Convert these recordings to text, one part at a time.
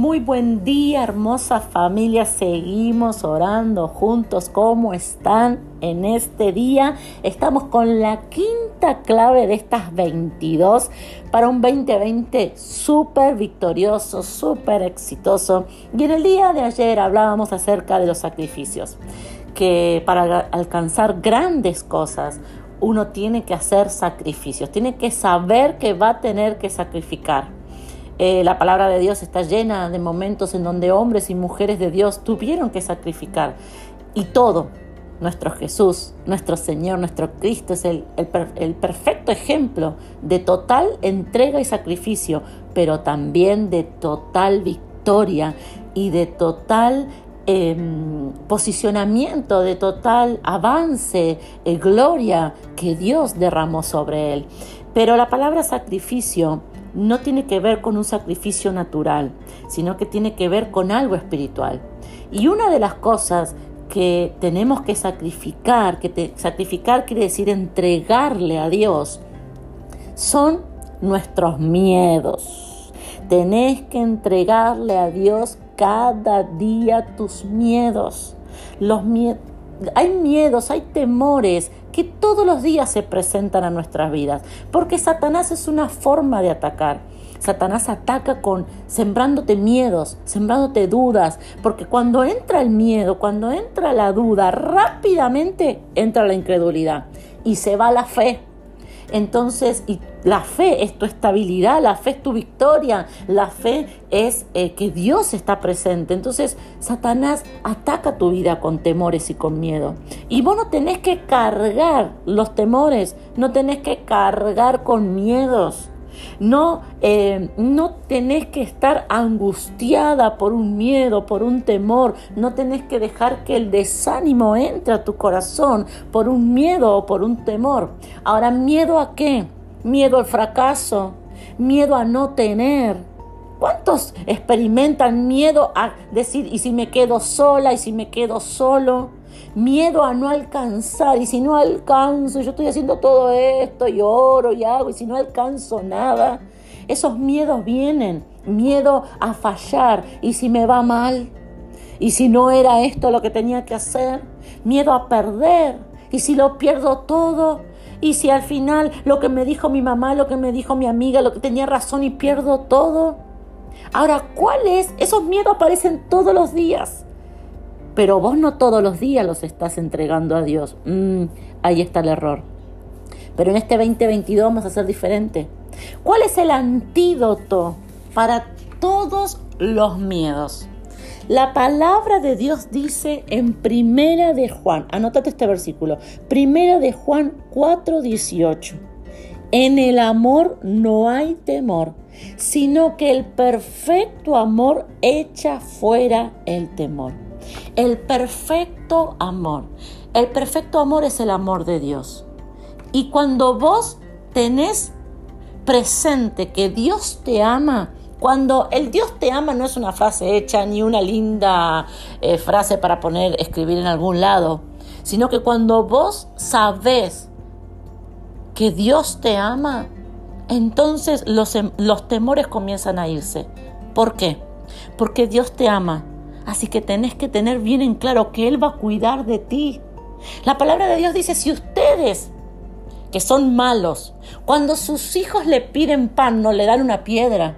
Muy buen día, hermosa familia. Seguimos orando juntos. ¿Cómo están en este día? Estamos con la quinta clave de estas 22 para un 2020 súper victorioso, súper exitoso. Y en el día de ayer hablábamos acerca de los sacrificios, que para alcanzar grandes cosas uno tiene que hacer sacrificios, tiene que saber que va a tener que sacrificar. Eh, la palabra de Dios está llena de momentos en donde hombres y mujeres de Dios tuvieron que sacrificar. Y todo, nuestro Jesús, nuestro Señor, nuestro Cristo es el, perfecto ejemplo de total entrega y sacrificio, pero también de total victoria y de total em, posicionamiento, de total avance, eh, gloria que Dios derramó sobre él. Pero la palabra sacrificio no tiene que ver con un sacrificio natural, sino que tiene que ver con algo espiritual. Y una de las cosas que tenemos que sacrificar, que sacrificar quiere decir entregarle a Dios, son nuestros miedos. Tenés que entregarle a Dios cada día tus miedos. Los hay miedos, hay temores que todos los días se presentan a nuestras vidas, porque Satanás es una forma de atacar. Satanás ataca con sembrándote miedos, sembrándote dudas, porque cuando entra el miedo, cuando entra la duda, rápidamente entra la incredulidad y se va la fe. Entonces, y la fe es tu estabilidad, la fe es tu victoria, la fe es eh, que Dios está presente. Entonces, Satanás ataca tu vida con temores y con miedo. Y vos no tenés que cargar los temores, no tenés que cargar con miedos. No, eh, no tenés que estar angustiada por un miedo, por un temor. No tenés que dejar que el desánimo entre a tu corazón por un miedo o por un temor. Ahora, ¿miedo a qué? Miedo al fracaso, miedo a no tener, ¿Cuántos experimentan miedo a decir, ¿y si me quedo sola? ¿Y si me quedo solo? Miedo a no alcanzar. ¿Y si no alcanzo? Yo estoy haciendo todo esto y oro y hago. ¿Y si no alcanzo nada? Esos miedos vienen. Miedo a fallar. ¿Y si me va mal? ¿Y si no era esto lo que tenía que hacer? Miedo a perder. ¿Y si lo pierdo todo? ¿Y si al final lo que me dijo mi mamá, lo que me dijo mi amiga, lo que tenía razón y pierdo todo? Ahora, ¿cuál es? Esos miedos aparecen todos los días. Pero vos no todos los días los estás entregando a Dios. Mm, ahí está el error. Pero en este 2022 vamos a ser diferente. ¿Cuál es el antídoto para todos los miedos? La palabra de Dios dice en Primera de Juan, anótate este versículo, Primera de Juan 4:18. En el amor no hay temor, sino que el perfecto amor echa fuera el temor. El perfecto amor. El perfecto amor es el amor de Dios. Y cuando vos tenés presente que Dios te ama, cuando el Dios te ama no es una frase hecha ni una linda eh, frase para poner, escribir en algún lado, sino que cuando vos sabés que Dios te ama, entonces los, em, los temores comienzan a irse. ¿Por qué? Porque Dios te ama. Así que tenés que tener bien en claro que Él va a cuidar de ti. La palabra de Dios dice, si ustedes que son malos, cuando sus hijos le piden pan, no le dan una piedra.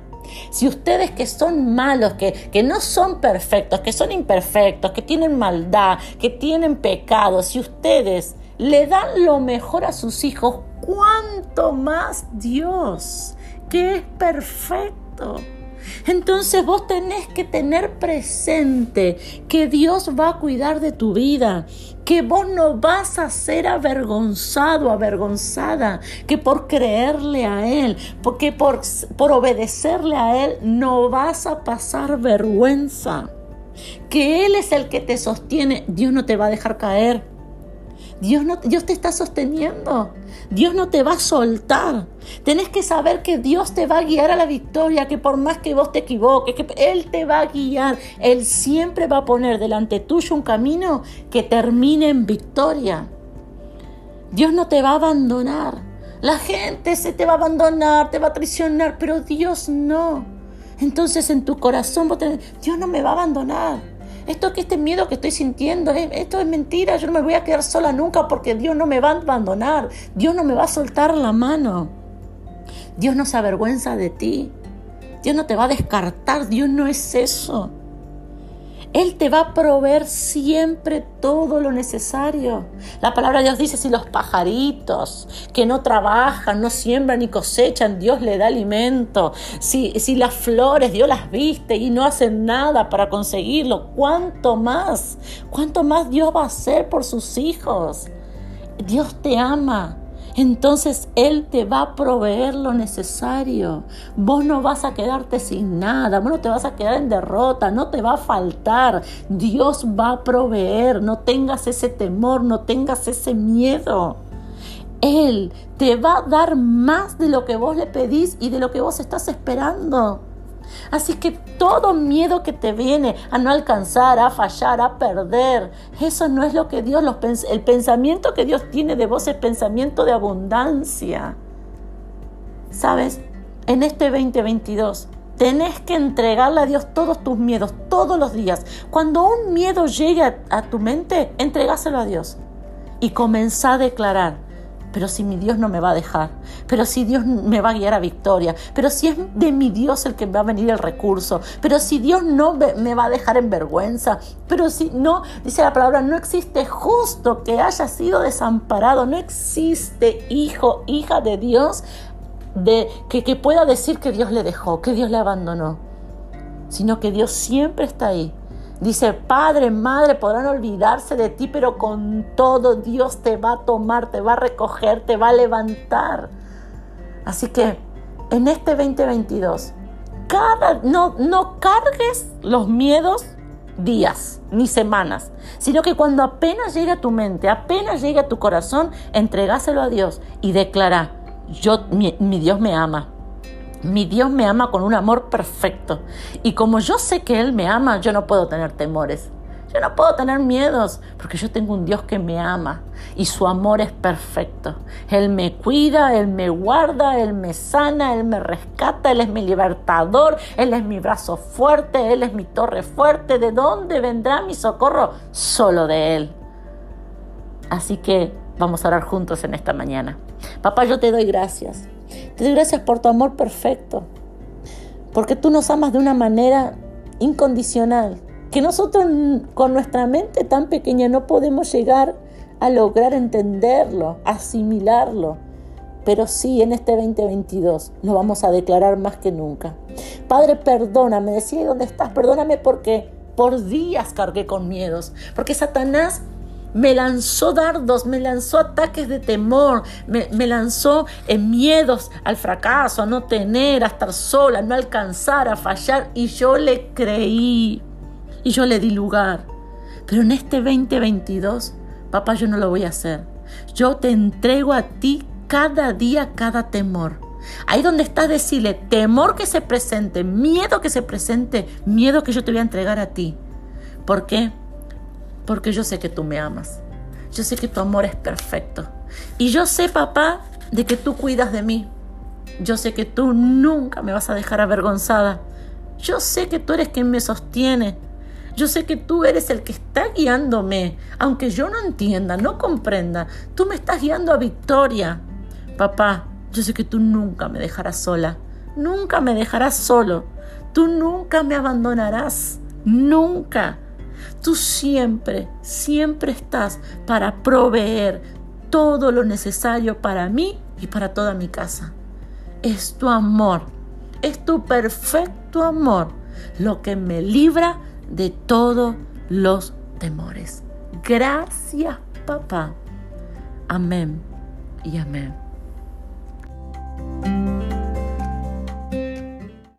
Si ustedes que son malos, que, que no son perfectos, que son imperfectos, que tienen maldad, que tienen pecado, si ustedes le dan lo mejor a sus hijos, ¿cuánto más Dios, que es perfecto? Entonces vos tenés que tener presente que Dios va a cuidar de tu vida, que vos no vas a ser avergonzado, avergonzada, que por creerle a Él, porque por, por obedecerle a Él no vas a pasar vergüenza, que Él es el que te sostiene, Dios no te va a dejar caer. Dios, no, Dios te está sosteniendo. Dios no te va a soltar. Tenés que saber que Dios te va a guiar a la victoria, que por más que vos te equivoques, que Él te va a guiar. Él siempre va a poner delante tuyo un camino que termine en victoria. Dios no te va a abandonar. La gente se te va a abandonar, te va a traicionar, pero Dios no. Entonces en tu corazón vos tenés, Dios no me va a abandonar. Esto que este miedo que estoy sintiendo, esto es mentira, yo no me voy a quedar sola nunca porque Dios no me va a abandonar, Dios no me va a soltar la mano. Dios no se avergüenza de ti. Dios no te va a descartar, Dios no es eso. Él te va a proveer siempre todo lo necesario. La palabra de Dios dice, si los pajaritos que no trabajan, no siembran ni cosechan, Dios le da alimento. Si, si las flores Dios las viste y no hacen nada para conseguirlo, ¿cuánto más? ¿Cuánto más Dios va a hacer por sus hijos? Dios te ama entonces Él te va a proveer lo necesario. Vos no vas a quedarte sin nada, vos no te vas a quedar en derrota, no te va a faltar. Dios va a proveer, no tengas ese temor, no tengas ese miedo. Él te va a dar más de lo que vos le pedís y de lo que vos estás esperando. Así que todo miedo que te viene a no alcanzar, a fallar, a perder, eso no es lo que Dios, los, el pensamiento que Dios tiene de vos es pensamiento de abundancia. ¿Sabes? En este 2022 tenés que entregarle a Dios todos tus miedos, todos los días. Cuando un miedo llegue a, tu mente, entregáselo a Dios y comenzá a declarar pero si mi Dios no me va a dejar, pero si Dios me va a guiar a victoria, pero si es de mi Dios el que va a venir el recurso, pero si Dios no me va a dejar en vergüenza, pero si no, dice la palabra, no existe justo que haya sido desamparado, no existe hijo, hija de Dios de, que, que pueda decir que Dios le dejó, que Dios le abandonó, sino que Dios siempre está ahí Dice, padre, madre, podrán olvidarse de ti, pero con todo Dios te va a tomar, te va a recoger, te va a levantar. Así que en este 2022, cada, no, no cargues los miedos días ni semanas, sino que cuando apenas llegue a tu mente, apenas llegue a tu corazón, entregáselo a Dios y declara, yo, mi Dios me ama, mi Dios me ama con un amor perfecto. Y como yo sé que Él me ama, yo no puedo tener temores. Yo no puedo tener miedos porque yo tengo un Dios que me ama y su amor es perfecto. Él me cuida, Él me guarda, Él me sana, Él me rescata, Él es mi libertador, Él es mi brazo fuerte, Él es mi torre fuerte. ¿De dónde vendrá mi socorro? Solo de Él. Así que vamos a orar juntos en esta mañana. Papá, yo te doy gracias. Gracias por tu amor perfecto, porque tú nos amas de una manera incondicional, que nosotros con nuestra mente tan pequeña no podemos llegar a lograr entenderlo, asimilarlo. Pero sí, en este 2022 lo vamos a declarar más que nunca. Padre, perdóname, decía dónde estás, perdóname porque por días cargué con miedos, porque Satanás me lanzó dardos, me lanzó ataques de temor, me, lanzó en miedos al fracaso, a no tener, a estar sola, a no alcanzar, a fallar. Y yo le creí y yo le di lugar. Pero en este 2022, papá, yo no lo voy a hacer. Yo te entrego a ti cada día, cada temor. Ahí donde estás, decirle, temor que se presente, miedo que se presente, miedo que yo te voy a entregar a ti. ¿Por qué? Porque yo sé que tú me amas. Yo sé que tu amor es perfecto. Y yo sé, papá, de que tú cuidas de mí. Yo sé que tú nunca me vas a dejar avergonzada. Yo sé que tú eres quien me sostiene. Yo sé que tú eres el que está guiándome. Aunque yo no entienda, no comprenda, tú me estás guiando a victoria. Papá, yo sé que tú nunca me dejarás sola. Nunca me dejarás solo. Tú nunca me abandonarás. Nunca. Tú siempre, siempre estás para proveer todo lo necesario para mí y para toda mi casa. Es tu amor, es tu perfecto amor lo que me libra de todos los temores. Gracias, papá. Amén y amén.